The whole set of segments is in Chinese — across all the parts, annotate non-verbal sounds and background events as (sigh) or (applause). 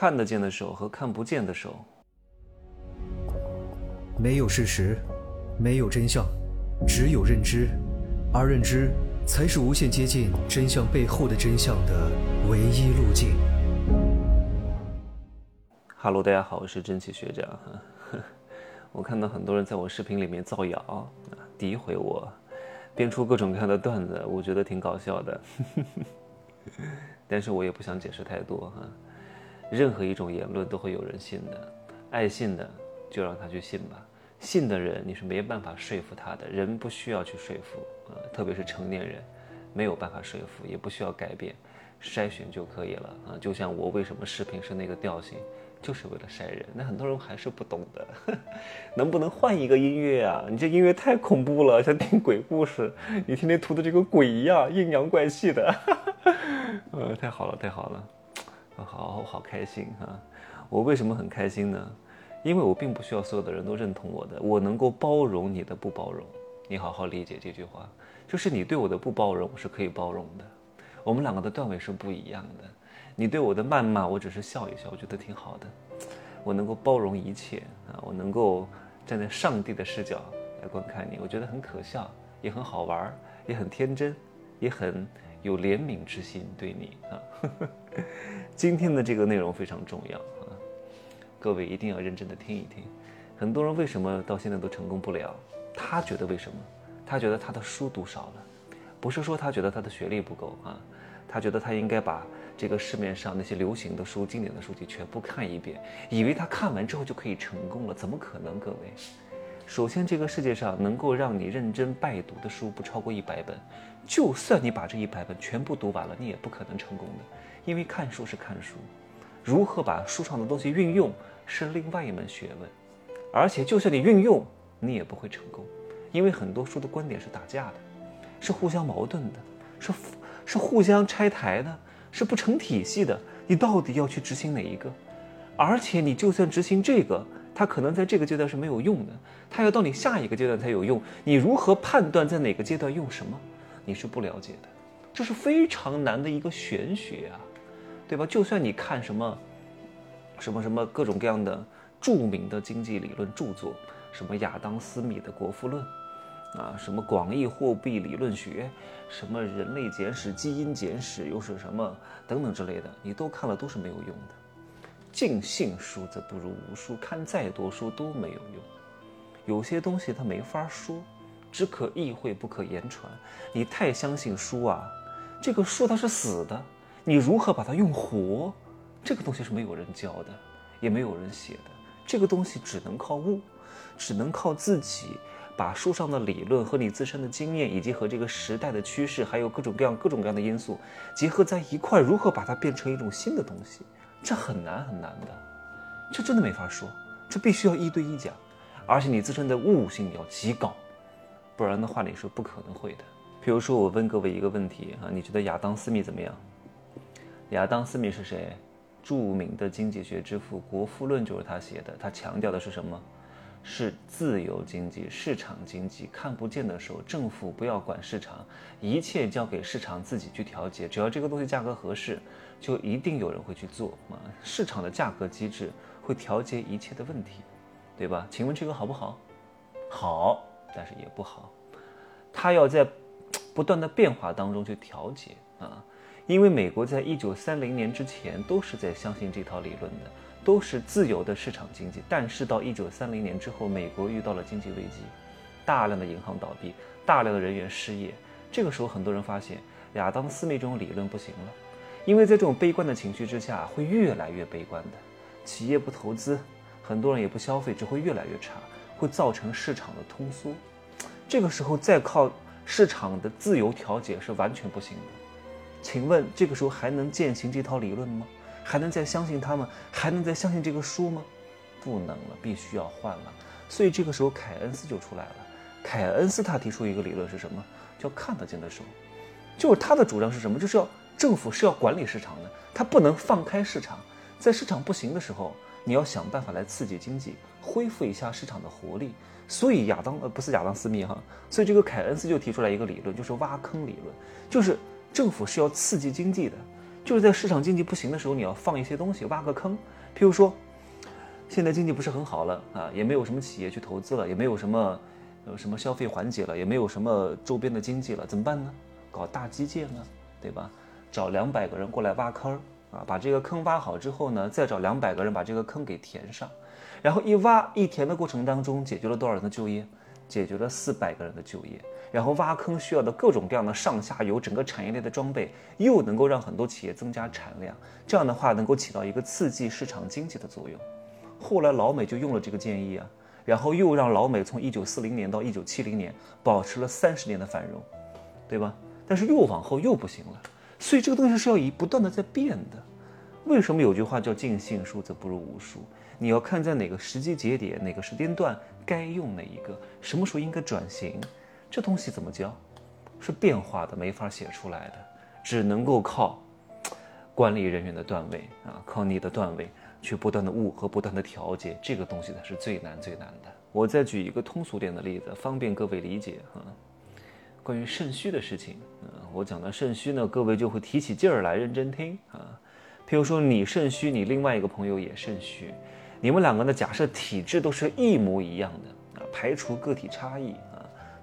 看得见的手和看不见的手。没有事实，没有真相，只有认知，而认知才是无限接近真相背后的真相的唯一路径。哈喽，大家好，我是真奇学长。(laughs) 我看到很多人在我视频里面造谣、诋毁我，编出各种各样的段子，我觉得挺搞笑的。(laughs) 但是我也不想解释太多哈。任何一种言论都会有人信的，爱信的就让他去信吧。信的人你是没办法说服他的，人不需要去说服啊，特别是成年人，没有办法说服，也不需要改变，筛选就可以了啊。就像我为什么视频是那个调性，就是为了筛人。那很多人还是不懂的，(laughs) 能不能换一个音乐啊？你这音乐太恐怖了，像听鬼故事，你天天涂的这个鬼一样，阴阳怪气的。(laughs) 呃，太好了，太好了。好好开心啊！我为什么很开心呢？因为我并不需要所有的人都认同我的，我能够包容你的不包容。你好好理解这句话，就是你对我的不包容，我是可以包容的。我们两个的段位是不一样的。你对我的谩骂，我只是笑一笑，我觉得挺好的。我能够包容一切啊！我能够站在上帝的视角来观看你，我觉得很可笑，也很好玩，也很天真，也很有怜悯之心对你啊。(laughs) 今天的这个内容非常重要啊，各位一定要认真的听一听。很多人为什么到现在都成功不了？他觉得为什么？他觉得他的书读少了，不是说他觉得他的学历不够啊，他觉得他应该把这个市面上那些流行的书、经典的书籍全部看一遍，以为他看完之后就可以成功了。怎么可能？各位，首先这个世界上能够让你认真拜读的书不超过一百本，就算你把这一百本全部读完了，你也不可能成功的。因为看书是看书，如何把书上的东西运用是另外一门学问，而且就算你运用，你也不会成功，因为很多书的观点是打架的，是互相矛盾的，是是互相拆台的，是不成体系的。你到底要去执行哪一个？而且你就算执行这个，它可能在这个阶段是没有用的，它要到你下一个阶段才有用。你如何判断在哪个阶段用什么？你是不了解的，这是非常难的一个玄学啊。对吧？就算你看什么，什么什么各种各样的著名的经济理论著作，什么亚当·斯密的《国富论》，啊，什么广义货币理论学，什么人类简史、基因简史，又是什么等等之类的，你都看了都是没有用的。尽信书则不如无书，看再多书都没有用。有些东西它没法说，只可意会不可言传。你太相信书啊，这个书它是死的。你如何把它用活？这个东西是没有人教的，也没有人写的。这个东西只能靠悟，只能靠自己把书上的理论和你自身的经验，以及和这个时代的趋势，还有各种各样各种各样的因素结合在一块，如何把它变成一种新的东西？这很难很难的，这真的没法说。这必须要一对一讲，而且你自身的悟性要极高，不然的话你是不可能会的。比如说，我问各位一个问题啊，你觉得亚当·斯密怎么样？亚当·斯密是谁？著名的经济学之父，《国富论》就是他写的。他强调的是什么？是自由经济、市场经济。看不见的时候，政府不要管市场，一切交给市场自己去调节。只要这个东西价格合适，就一定有人会去做啊！市场的价格机制会调节一切的问题，对吧？请问这个好不好？好，但是也不好。它要在不断的变化当中去调节啊。因为美国在一九三零年之前都是在相信这套理论的，都是自由的市场经济。但是到一九三零年之后，美国遇到了经济危机，大量的银行倒闭，大量的人员失业。这个时候，很多人发现亚当·斯密这种理论不行了，因为在这种悲观的情绪之下，会越来越悲观的。企业不投资，很多人也不消费，只会越来越差，会造成市场的通缩。这个时候再靠市场的自由调节是完全不行的。请问这个时候还能践行这套理论吗？还能再相信他们？还能再相信这个书吗？不能了，必须要换了。所以这个时候凯恩斯就出来了。凯恩斯他提出一个理论是什么？叫看得见的手，就是他的主张是什么？就是要政府是要管理市场的，他不能放开市场。在市场不行的时候，你要想办法来刺激经济，恢复一下市场的活力。所以亚当呃不是亚当斯密哈，所以这个凯恩斯就提出来一个理论，就是挖坑理论，就是。政府是要刺激经济的，就是在市场经济不行的时候，你要放一些东西，挖个坑。譬如说，现在经济不是很好了啊，也没有什么企业去投资了，也没有什么呃什么消费环节了，也没有什么周边的经济了，怎么办呢？搞大基建啊，对吧？找两百个人过来挖坑啊，把这个坑挖好之后呢，再找两百个人把这个坑给填上，然后一挖一填的过程当中，解决了多少人的就业？解决了四百个人的就业。然后挖坑需要的各种各样的上下游整个产业链的装备，又能够让很多企业增加产量，这样的话能够起到一个刺激市场经济的作用。后来老美就用了这个建议啊，然后又让老美从一九四零年到一九七零年保持了三十年的繁荣，对吧？但是又往后又不行了，所以这个东西是要以不断的在变的。为什么有句话叫尽信书则不如无书？你要看在哪个时机节点、哪个时间段该用哪一个，什么时候应该转型。这东西怎么教？是变化的，没法写出来的，只能够靠管理人员的段位啊，靠你的段位去不断的悟和不断的调节，这个东西才是最难最难的。我再举一个通俗点的例子，方便各位理解哈。关于肾虚的事情嗯，我讲到肾虚呢，各位就会提起劲儿来认真听啊。譬如说你肾虚，你另外一个朋友也肾虚，你们两个呢，假设体质都是一模一样的啊，排除个体差异啊。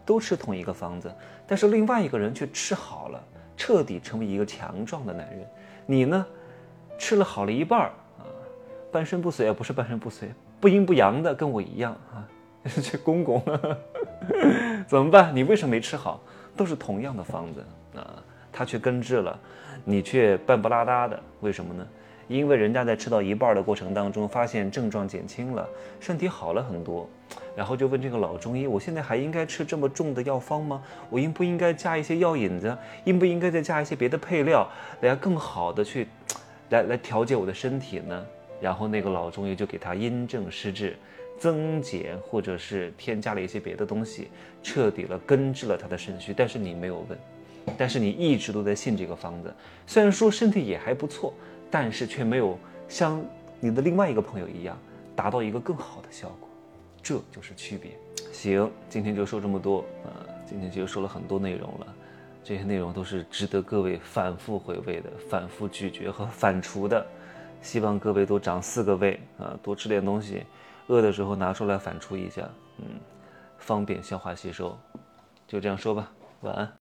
都吃同一个方子，但是另外一个人却吃好了，彻底成为一个强壮的男人。你呢，吃了好了一半儿啊，半身不遂啊，不是半身不遂，不阴不阳的，跟我一样啊。(laughs) 这公公 (laughs) 怎么办？你为什么没吃好？都是同样的方子啊，他却根治了，你却半不拉搭的，为什么呢？因为人家在吃到一半的过程当中，发现症状减轻了，身体好了很多，然后就问这个老中医：“我现在还应该吃这么重的药方吗？我应不应该加一些药引子？应不应该再加一些别的配料，来更好的去，来来调节我的身体呢？”然后那个老中医就给他因症施治，增减或者是添加了一些别的东西，彻底了根治了他的肾虚。但是你没有问，但是你一直都在信这个方子，虽然说身体也还不错。但是却没有像你的另外一个朋友一样达到一个更好的效果，这就是区别。行，今天就说这么多呃，今天就说了很多内容了，这些内容都是值得各位反复回味的、反复咀嚼和反刍的。希望各位都长四个胃啊，多吃点东西，饿的时候拿出来反刍一下，嗯，方便消化吸收。就这样说吧，晚安。